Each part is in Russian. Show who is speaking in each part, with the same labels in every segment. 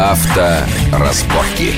Speaker 1: Авторазборки.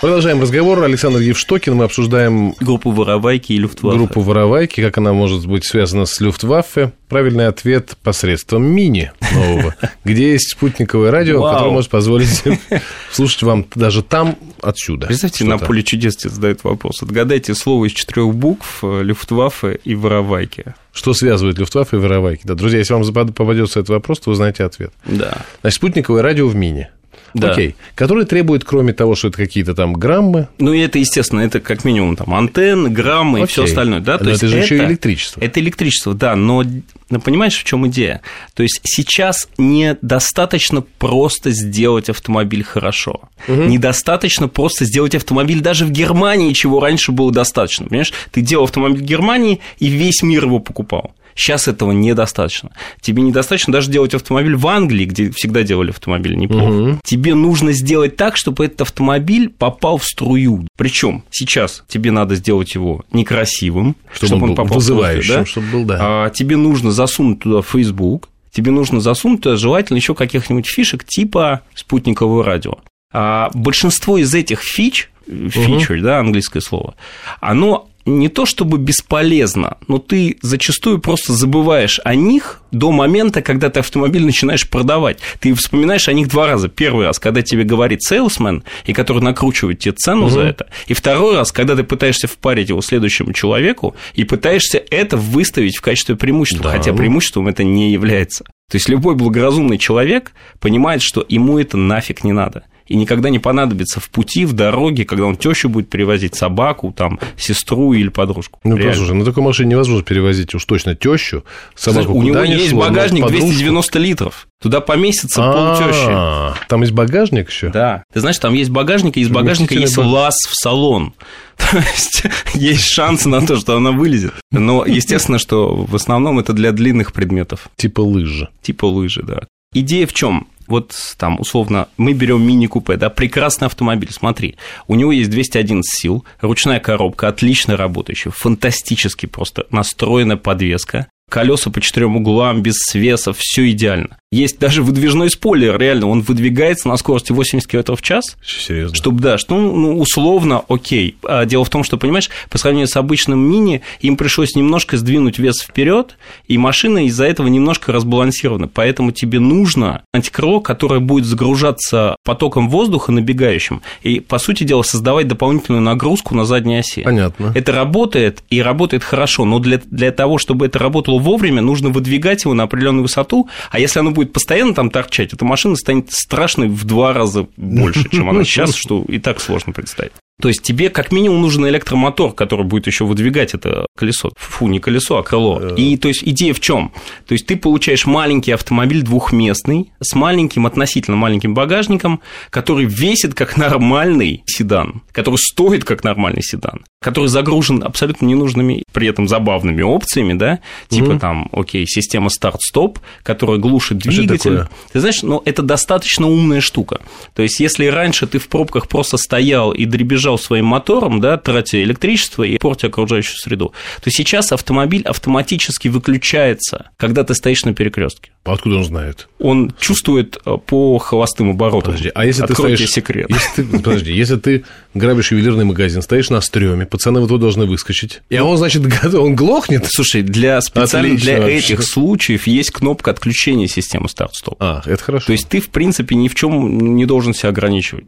Speaker 2: Продолжаем разговор. Александр Евштокин. Мы обсуждаем
Speaker 3: Группу Воровайки и Люфтваффе.
Speaker 2: группу Воровайки, как она может быть связана с Люфтваффе. Правильный ответ посредством мини нового, где есть спутниковое радио,
Speaker 3: Вау.
Speaker 2: которое может позволить слушать вам даже там, отсюда.
Speaker 3: Представьте, на поле чудес тебе задают вопрос. Отгадайте слово из четырех букв Люфтваффе и Воровайки.
Speaker 2: Что связывает Люфтваффе и Воровайки? Да, друзья, если вам попадется этот вопрос, то вы знаете ответ.
Speaker 3: Да.
Speaker 2: Значит, спутниковое радио в мини.
Speaker 3: Да.
Speaker 2: Окей. Который требует, кроме того, что это какие-то там граммы,
Speaker 3: Ну, и это, естественно, это как минимум там антенны, граммы и
Speaker 2: Окей.
Speaker 3: все остальное. Да?
Speaker 2: Но это же еще и электричество.
Speaker 3: Это электричество, да, но но понимаешь, в чем идея? То есть сейчас недостаточно просто сделать автомобиль хорошо. Недостаточно просто сделать автомобиль даже в Германии, чего раньше было достаточно. Понимаешь, ты делал автомобиль в Германии, и весь мир его покупал. Сейчас этого недостаточно. Тебе недостаточно даже делать автомобиль в Англии, где всегда делали автомобиль неплохо. Тебе нужно сделать так, чтобы этот автомобиль попал в струю. Причем сейчас тебе надо сделать его некрасивым,
Speaker 2: чтобы,
Speaker 3: чтобы,
Speaker 2: он
Speaker 3: он попал в струю, да?
Speaker 2: чтобы был, да.
Speaker 3: А, тебе нужно засунуть туда Facebook, тебе нужно засунуть туда желательно еще каких-нибудь фишек типа спутникового радио. А большинство из этих фич, фичер, да, английское слово, оно не то чтобы бесполезно, но ты зачастую просто забываешь о них до момента, когда ты автомобиль начинаешь продавать. Ты вспоминаешь о них два раза. Первый раз, когда тебе говорит сейлсмен, и который накручивает тебе цену за это. И второй раз, когда ты пытаешься впарить его следующему человеку и пытаешься это выставить в качестве преимущества,
Speaker 2: Да.
Speaker 3: хотя преимуществом это не является. То есть любой благоразумный человек понимает, что ему это нафиг не надо. И никогда не понадобится в пути, в дороге, когда он тещу будет перевозить собаку, там, сестру или подружку.
Speaker 2: Ну,
Speaker 3: Реально.
Speaker 2: послушай, на такой машине невозможно перевозить уж точно тещу, собаку
Speaker 3: у него есть
Speaker 2: шло,
Speaker 3: багажник
Speaker 2: подружку.
Speaker 3: 290 литров. Туда поместится полтещи.
Speaker 2: А, Там есть багажник еще?
Speaker 3: Да. Ты знаешь, там есть багажник, и из багажника есть лаз в салон. То есть есть шансы на то, что она вылезет. Но естественно, что в основном это для длинных предметов,
Speaker 2: Типа лыжи.
Speaker 3: типа лыжи, да. Идея в чем? Вот там, условно, мы берем мини-купе, да, прекрасный автомобиль, смотри, у него есть 211 сил, ручная коробка, отлично работающая, фантастически просто настроенная подвеска, колеса по четырем углам, без свеса, все идеально. Есть даже выдвижной спойлер, реально, он выдвигается на скорости 80 км в час,
Speaker 2: Серьезно.
Speaker 3: чтобы, да, что, ну, условно, окей. А дело в том, что, понимаешь, по сравнению с обычным мини, им пришлось немножко сдвинуть вес вперед, и машина из-за этого немножко разбалансирована. Поэтому тебе нужно антикрыло, которое будет загружаться потоком воздуха набегающим, и, по сути дела, создавать дополнительную нагрузку на задней оси.
Speaker 2: Понятно.
Speaker 3: Это работает, и работает хорошо, но для, для того, чтобы это работало вовремя, нужно выдвигать его на определенную высоту, а если оно будет постоянно там торчать, эта машина станет страшной в два раза больше, чем она сейчас, что и так сложно представить. То есть тебе как минимум нужен электромотор, который будет еще выдвигать это колесо. Фу, не колесо, а крыло. И то есть идея в чем? То есть ты получаешь маленький автомобиль двухместный с маленьким, относительно маленьким багажником, который весит как нормальный седан, который стоит как нормальный седан, который загружен абсолютно ненужными, при этом забавными опциями, да, типа там, окей, система старт-стоп, которая глушит
Speaker 2: А
Speaker 3: двигатель. Ты знаешь, ну, это достаточно умная штука. То есть, если раньше ты в пробках просто стоял и дребезжал своим мотором, да, тратя электричество и портя окружающую среду, то сейчас автомобиль автоматически выключается, когда ты стоишь на перекрестке.
Speaker 2: Откуда он знает?
Speaker 3: Он чувствует э, по холостым оборотам.
Speaker 2: Подожди, а если
Speaker 3: Открою
Speaker 2: ты стоишь...
Speaker 3: секрет.
Speaker 2: Если ты, подожди, если ты грабишь ювелирный магазин, стоишь на стреме, пацаны вот тут должны выскочить, и он, значит, он глохнет?
Speaker 3: Слушай, для специально
Speaker 2: Отлично
Speaker 3: для
Speaker 2: вообще.
Speaker 3: этих случаев есть кнопка отключения системы старт-стоп.
Speaker 2: А, это хорошо.
Speaker 3: То есть ты, в принципе, ни в чем не должен себя ограничивать.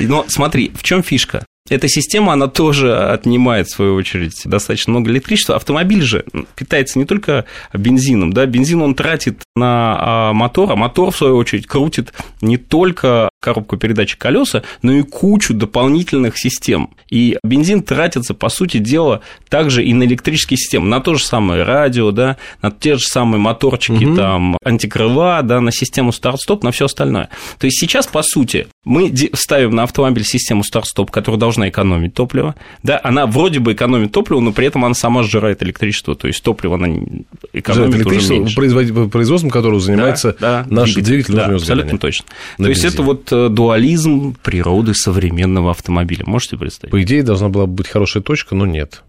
Speaker 3: Но смотри, в чем фишка? Эта система, она тоже отнимает, в свою очередь, достаточно много электричества. Автомобиль же питается не только бензином, да, бензин он тратит на а, мотор, а мотор, в свою очередь, крутит не только коробку передач и колеса, но и кучу дополнительных систем. И бензин тратится, по сути дела, также и на электрические системы, на то же самое радио, да, на те же самые моторчики,
Speaker 2: Мгм.
Speaker 3: там, антикрыла, да, на систему старт-стоп, на все остальное. То есть сейчас, по сути, мы ставим на автомобиль систему старт-стоп, которая должна экономить топливо, да, она вроде бы экономит топливо, но при этом она сама сжирает электричество, то есть топливо она экономит уже
Speaker 2: электричество,
Speaker 3: меньше.
Speaker 2: производить- производством которого занимается
Speaker 3: Да, да,
Speaker 2: наш двигатель,
Speaker 3: да,
Speaker 2: внутреннего
Speaker 3: абсолютно точно.
Speaker 2: На
Speaker 3: То есть
Speaker 2: бензине.
Speaker 3: это вот э, дуализм природы современного автомобиля. Можете представить?
Speaker 2: По идее, должна была быть хорошая точка, но нет.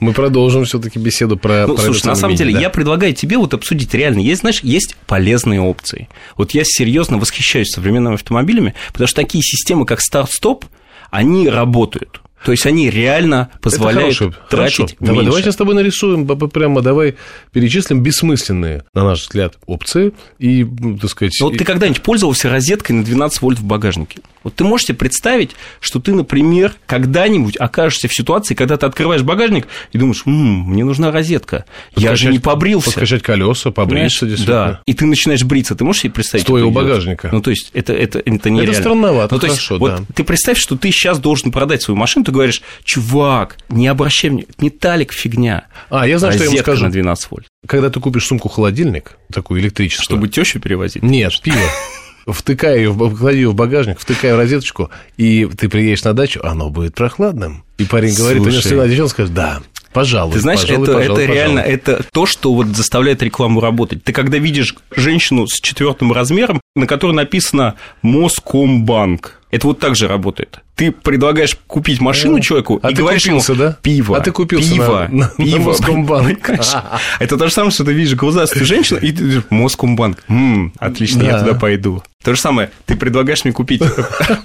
Speaker 2: Мы продолжим все-таки беседу про.
Speaker 3: Ну,
Speaker 2: про
Speaker 3: слушай, на самом деле,
Speaker 2: да.
Speaker 3: я предлагаю тебе вот обсудить реально. Есть, знаешь, есть полезные опции. Вот я серьезно восхищаюсь современными автомобилями, потому что такие системы, как старт-стоп, они работают. То есть они реально позволяют
Speaker 2: Это хорошо,
Speaker 3: тратить
Speaker 2: хорошо. Давай,
Speaker 3: меньше.
Speaker 2: давай сейчас с тобой нарисуем, прямо давай перечислим бессмысленные, на наш взгляд, опции и, так сказать...
Speaker 3: Ну, вот ты когда-нибудь пользовался розеткой на 12 вольт в багажнике? Вот ты можешь себе представить, что ты, например, когда-нибудь окажешься в ситуации, когда ты открываешь багажник и думаешь, «М, мне нужна розетка, я же
Speaker 2: подкачать-
Speaker 3: не побрился.
Speaker 2: Подкачать колеса, побриться, действительно.
Speaker 3: Да, и ты начинаешь бриться, ты можешь себе представить?
Speaker 2: Стоя
Speaker 3: это
Speaker 2: у багажника.
Speaker 3: Ну, то есть, это, это, это нереально.
Speaker 2: странновато,
Speaker 3: ну, то есть,
Speaker 2: хорошо,
Speaker 3: вот
Speaker 2: да.
Speaker 3: ты представь, что ты сейчас должен продать свою машину, ты говоришь, чувак, не обращай внимания, металлик фигня.
Speaker 2: А, я знаю, что я ему скажу.
Speaker 3: на 12 вольт.
Speaker 2: Когда ты купишь сумку-холодильник, такую электрическую...
Speaker 3: Чтобы тещу перевозить.
Speaker 2: Нет, пиво. Втыкай ее, клади ее в багажник, втыкай в розеточку, и ты приедешь на дачу, оно будет прохладным. И парень говорит,
Speaker 3: Слушай.
Speaker 2: принес вина, девчонка скажет, да, пожалуй,
Speaker 3: Ты знаешь,
Speaker 2: пожалуй,
Speaker 3: это,
Speaker 2: пожалуй,
Speaker 3: это реально,
Speaker 2: пожалуй».
Speaker 3: это то, что вот заставляет рекламу работать. Ты когда видишь женщину с четвертым размером, на которой написано Москомбанк, это вот так же работает. Ты предлагаешь купить машину человеку
Speaker 2: А
Speaker 3: и говоришь
Speaker 2: купился,
Speaker 3: ему
Speaker 2: да?
Speaker 3: пиво.
Speaker 2: А ты купился
Speaker 3: пиво,
Speaker 2: на- на- на
Speaker 3: пиво.
Speaker 2: Москомбанк.
Speaker 3: Понимаешь? Это то же самое, что ты видишь глазастую женщину, и ты думаешь, Москомбанк. Отлично, я
Speaker 2: Да.
Speaker 3: туда пойду. То же самое, ты предлагаешь мне купить,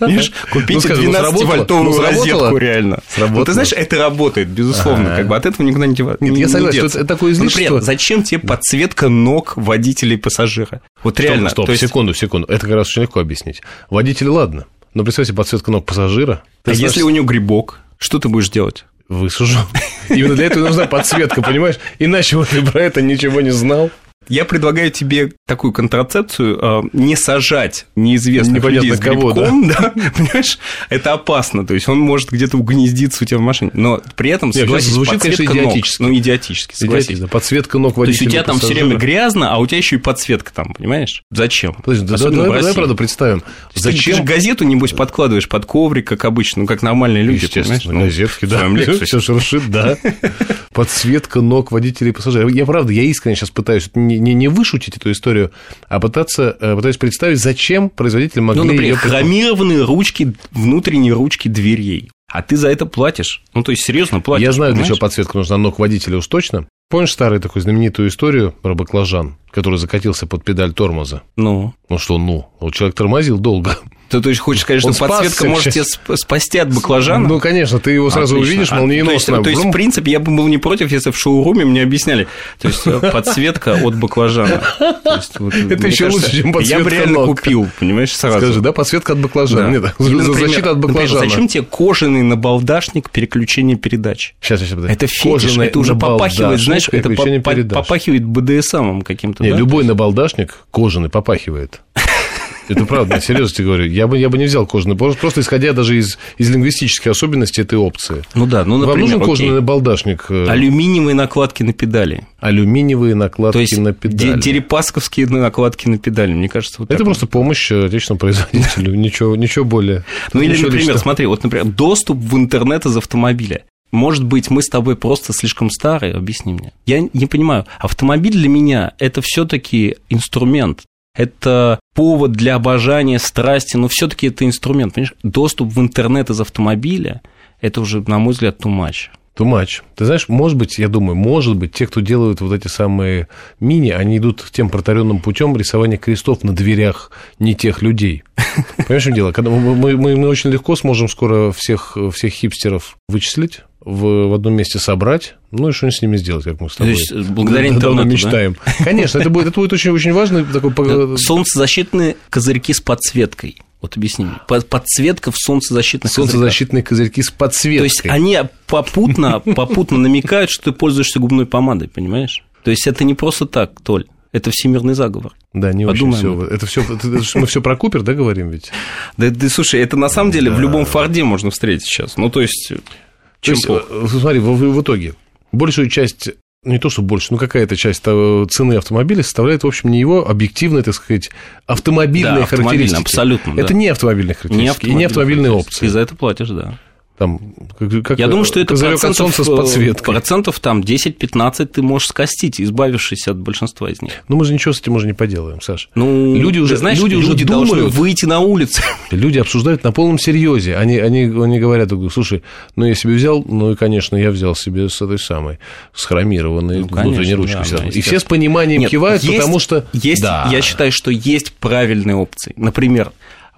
Speaker 3: купить
Speaker 2: Ну, скажи, ну, сработало?
Speaker 3: 12-вольтовую
Speaker 2: Ну, сработало?
Speaker 3: розетку реально. Ну, ты знаешь, это работает, безусловно, как бы от этого никуда не деваться.
Speaker 2: Я согласен, это такое излишество.
Speaker 3: Зачем тебе подсветка ног водителя и пассажира? Вот реально.
Speaker 2: Стоп, секунду, секунду. Это как раз очень легко объяснить. Водитель, ладно. Но представь себе подсветка ног пассажира. Ты
Speaker 3: А
Speaker 2: знаешь,
Speaker 3: если у него грибок, что ты будешь делать?
Speaker 2: Высужу. Именно для этого нужна подсветка, понимаешь? Иначе вот ты про это ничего не знал.
Speaker 3: Я предлагаю тебе такую контрацепцию э, не сажать неизвестных
Speaker 2: Непонятно
Speaker 3: людей с
Speaker 2: кого,
Speaker 3: грибком, да? понимаешь? Это опасно, то есть он может где-то угнездиться у тебя в машине, но при этом,
Speaker 2: Нет,
Speaker 3: согласись,
Speaker 2: звучит, конечно,
Speaker 3: подсветка ног.
Speaker 2: идиотически.
Speaker 3: Ну, идиотически, согласись.
Speaker 2: Идиотизм. Подсветка ног
Speaker 3: То есть
Speaker 2: водителя
Speaker 3: у тебя там все время грязно, а у тебя еще и подсветка там, понимаешь? Зачем?
Speaker 2: Подожди, да-
Speaker 3: Особенно
Speaker 2: давай, давай, правда, представим.
Speaker 3: Есть Ты
Speaker 2: Зачем
Speaker 3: газету, небось, подкладываешь под коврик, как обычно, ну, как нормальные люди, понимаешь? Ну,
Speaker 2: газетки, да. Все шуршит, да. Подсветка ног водителей и пассажиров. Я правда, я искренне сейчас пытаюсь не, не, не вышутить эту историю, а пытаться, э, пытаюсь представить, зачем производители могли
Speaker 3: Ну, например,
Speaker 2: её-
Speaker 3: хромированные ручки, внутренние ручки дверей. А ты за это платишь. Ну, то есть, серьезно платишь.
Speaker 2: Я знаю, для
Speaker 3: понимаешь?
Speaker 2: чего подсветка нужна ног водителя уж точно. Помнишь старую такую знаменитую историю про баклажан, который закатился под педаль тормоза?
Speaker 3: Ну,
Speaker 2: Ну что, ну? Вот человек тормозил долго.
Speaker 3: Ты, то есть, хочешь сказать, что
Speaker 2: Он спасся
Speaker 3: подсветка может тебя спасти от баклажана?
Speaker 2: Ну, конечно, ты его сразу
Speaker 3: Отлично.
Speaker 2: увидишь
Speaker 3: А,
Speaker 2: молниеносно.
Speaker 3: То есть, то есть, в принципе, я бы был не против, если в шоуруме мне объясняли. То есть, э, подсветка от баклажана. То есть, вот,
Speaker 2: Это еще
Speaker 3: кажется,
Speaker 2: лучше, чем
Speaker 3: Я бы
Speaker 2: подсветка
Speaker 3: реально
Speaker 2: ног.
Speaker 3: купил, понимаешь, сразу.
Speaker 2: Скажи, да, подсветка от баклажана.
Speaker 3: Да.
Speaker 2: Нет,
Speaker 3: например,
Speaker 2: защита от
Speaker 3: например,
Speaker 2: баклажана.
Speaker 3: зачем тебе кожаный набалдашник переключения передач?
Speaker 2: Сейчас, сейчас, подожди.
Speaker 3: Это фетиш,
Speaker 2: Кожаный
Speaker 3: это уже попахивает, знаешь, это по- по- попахивает БДСМом каким-то,
Speaker 2: Не,
Speaker 3: да?
Speaker 2: любой набалдашник кожаный попахивает. Это правда, серьезно тебе говорю. Я бы, я бы не взял кожаный, просто, просто исходя даже из, из лингвистических особенностей этой опции.
Speaker 3: Ну да, ну,
Speaker 2: Вам
Speaker 3: например,
Speaker 2: нужен
Speaker 3: окей.
Speaker 2: кожаный набалдашник? э,
Speaker 3: алюминиевые накладки на педали.
Speaker 2: Алюминиевые накладки
Speaker 3: То есть
Speaker 2: на педали.
Speaker 3: дерипасковские накладки на педали, мне кажется, вот
Speaker 2: Это просто помощь э, отечественному производителю. Ничего, ничего более.
Speaker 3: Ну или, например,
Speaker 2: личного.
Speaker 3: смотри, вот, например, доступ в интернет из автомобиля. Может быть, мы с тобой просто слишком старые, объясни мне. Я не понимаю, автомобиль для меня это все-таки инструмент. Это повод для обожания, страсти, но все-таки это инструмент. Понимаешь? Доступ в интернет из автомобиля это уже, на мой взгляд, too much.
Speaker 2: Too much. Ты знаешь, может быть, я думаю, может быть, те, кто делают вот эти самые мини, они идут тем протаренным путем рисования крестов на дверях не тех людей. Понимаешь, чем дело? Когда мы, мы, мы- мы очень легко сможем скоро всех, всех хипстеров вычислить, в, в одном месте собрать, ну и что с ними сделать, как мы с
Speaker 3: То
Speaker 2: тобой
Speaker 3: есть, благодаря
Speaker 2: давно
Speaker 3: интернету, да?
Speaker 2: мечтаем. Конечно, это будет, это будет очень, очень важно. Такой, по-
Speaker 3: Солнцезащитные козырьки с подсветкой. Вот объясни мне. Под- Подсветка в солнцезащитных козырьках.
Speaker 2: солнцезащитные козырьки с подсветкой.
Speaker 3: То есть они попутно, попутно намекают, что ты пользуешься губной помадой, понимаешь? То есть это не просто так, Толь. Это всемирный заговор.
Speaker 2: Да, не очень
Speaker 3: Подумаем
Speaker 2: все. Это все, мы все про Купер, да, говорим ведь?
Speaker 3: Да, да, слушай, это на самом деле в любом Форде можно встретить сейчас. Ну, то есть,
Speaker 2: То
Speaker 3: чем
Speaker 2: есть,
Speaker 3: плохо?
Speaker 2: э, смотри, в, в итоге большую часть, не то что больше, ну какая-то часть цены автомобиля составляет, в общем, не его объективные, так сказать, автомобильные
Speaker 3: Да, автомобильные,
Speaker 2: характеристики.
Speaker 3: абсолютно, да.
Speaker 2: Это не автомобильные характеристики и не автомобильные опции.
Speaker 3: Ты за это платишь, да.
Speaker 2: Там, как, как,
Speaker 3: Я думаю, что это процентов,
Speaker 2: солнца с подсветкой.
Speaker 3: процентов там 10-15 ты можешь скостить, избавившись от большинства из них.
Speaker 2: Но мы же ничего с этим уже не поделаем, Саш.
Speaker 3: Ну,
Speaker 2: люди уже,
Speaker 3: знаешь,
Speaker 2: люди уже
Speaker 3: должны
Speaker 2: думают,
Speaker 3: выйти на улицу.
Speaker 2: Люди обсуждают на полном серьезе. Они, они, они говорят, слушай, ну я себе взял, ну и, конечно, я взял себе с этой самой, с хромированной
Speaker 3: Ну, конечно,
Speaker 2: внутренней ручкой.
Speaker 3: да,
Speaker 2: и все с пониманием
Speaker 3: Нет,
Speaker 2: кивают,
Speaker 3: есть-
Speaker 2: потому что...
Speaker 3: Есть,
Speaker 2: Да.
Speaker 3: я считаю, что есть правильные опции. Например,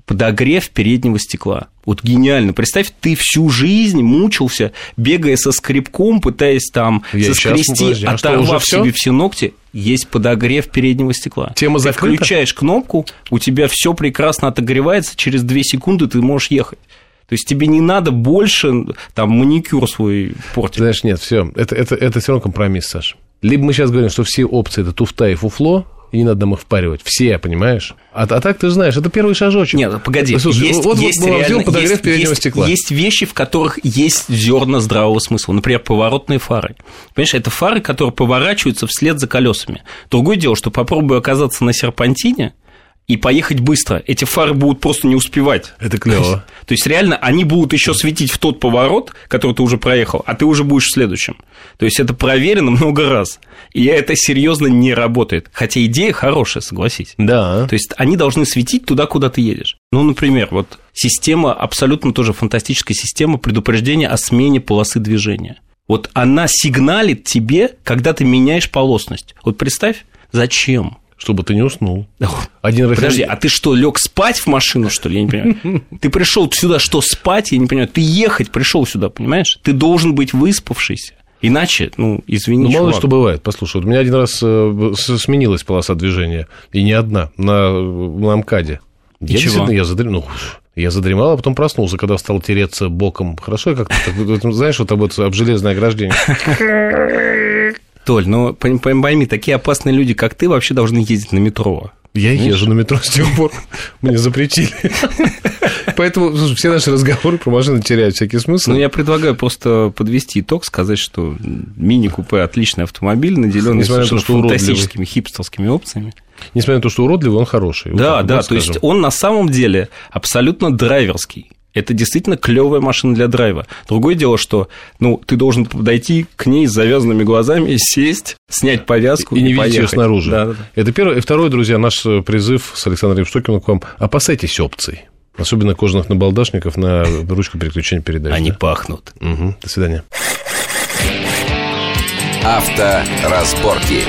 Speaker 3: подогрев переднего стекла. Вот гениально. Представь, ты всю жизнь мучился, бегая со скребком, пытаясь там
Speaker 2: Я
Speaker 3: соскрести,
Speaker 2: подожди, а что,
Speaker 3: оторвав
Speaker 2: уже всё?
Speaker 3: себе все ногти. Есть подогрев переднего стекла.
Speaker 2: Тема
Speaker 3: ты
Speaker 2: закрыта?
Speaker 3: включаешь кнопку, у тебя все прекрасно отогревается, через 2 секунды ты можешь ехать. То есть тебе не надо больше там маникюр свой портить.
Speaker 2: знаешь, нет, все, это, это, это все равно компромисс, Саш. Либо мы сейчас говорим, что все опции это туфта и фуфло, и не надо нам их впаривать. Все, понимаешь? А, а так ты знаешь, это первый шажочек.
Speaker 3: Нет, погоди,
Speaker 2: Слушай,
Speaker 3: есть,
Speaker 2: вот,
Speaker 3: есть
Speaker 2: вот
Speaker 3: реально,
Speaker 2: подогрев
Speaker 3: есть,
Speaker 2: переднего
Speaker 3: есть-
Speaker 2: стекла.
Speaker 3: есть вещи, в которых есть зерна здравого смысла. Например, поворотные фары. Понимаешь, это фары, которые поворачиваются вслед за колесами. Другое дело, что попробую оказаться на серпантине и поехать быстро. Эти фары будут просто не успевать.
Speaker 2: Это клево.
Speaker 3: То есть реально они будут еще светить в тот поворот, который ты уже проехал, а ты уже будешь в следующем. То есть это проверено много раз. И это серьезно не работает. Хотя идея хорошая, согласись.
Speaker 2: Да.
Speaker 3: То есть они должны светить туда, куда ты едешь. Ну, например, вот система, абсолютно тоже фантастическая система предупреждения о смене полосы движения. Вот она сигналит тебе, когда ты меняешь полосность. Вот представь, зачем?
Speaker 2: Чтобы ты не уснул. Один раз...
Speaker 3: Подожди, а ты что, лег спать в машину, что ли? Я не понимаю. Ты пришел сюда что, спать? Я не понимаю. Ты ехать пришел сюда, понимаешь? Ты должен быть выспавшийся. Иначе, ну, извини,
Speaker 2: Ну, мало
Speaker 3: чувак.
Speaker 2: что бывает. Послушай, вот у меня один раз э, сменилась полоса движения, и не одна, на, на МКАДе. Я
Speaker 3: И чего?
Speaker 2: действительно, я задремал. Ну, я задремал, а потом проснулся, когда стал тереться боком. Хорошо, я как-то, знаешь, вот об, об железное ограждение.
Speaker 3: Толь, ну, пойми, такие опасные люди, как ты, вообще должны ездить на метро.
Speaker 2: Я езжу на метро с тех пор, мне запретили. Поэтому слушай, все наши разговоры про машины теряют всякий смысл.
Speaker 3: Ну, я предлагаю просто подвести итог, сказать, что мини-купе отличный автомобиль, наделенный
Speaker 2: Несмотря на то, что уродливый.
Speaker 3: фантастическими хипстерскими опциями.
Speaker 2: Несмотря на то, что уродливый, он хороший. Вот
Speaker 3: Да,
Speaker 2: так,
Speaker 3: да,
Speaker 2: вот
Speaker 3: то есть он на самом деле абсолютно драйверский. Это действительно клевая машина для драйва. Другое дело, что ну, ты должен подойти к ней с завязанными глазами, сесть, снять повязку
Speaker 2: и не видеть ее
Speaker 3: поехать.
Speaker 2: снаружи.
Speaker 3: Да, да, да.
Speaker 2: Это первое. И второе, друзья, наш э, призыв с Александром Евштокиным к вам. Опасайтесь опций. Особенно кожаных набалдашников на ручку переключения передач.
Speaker 3: Они
Speaker 2: да?
Speaker 3: пахнут.
Speaker 2: Мгм. До свидания.
Speaker 1: Авторазборки.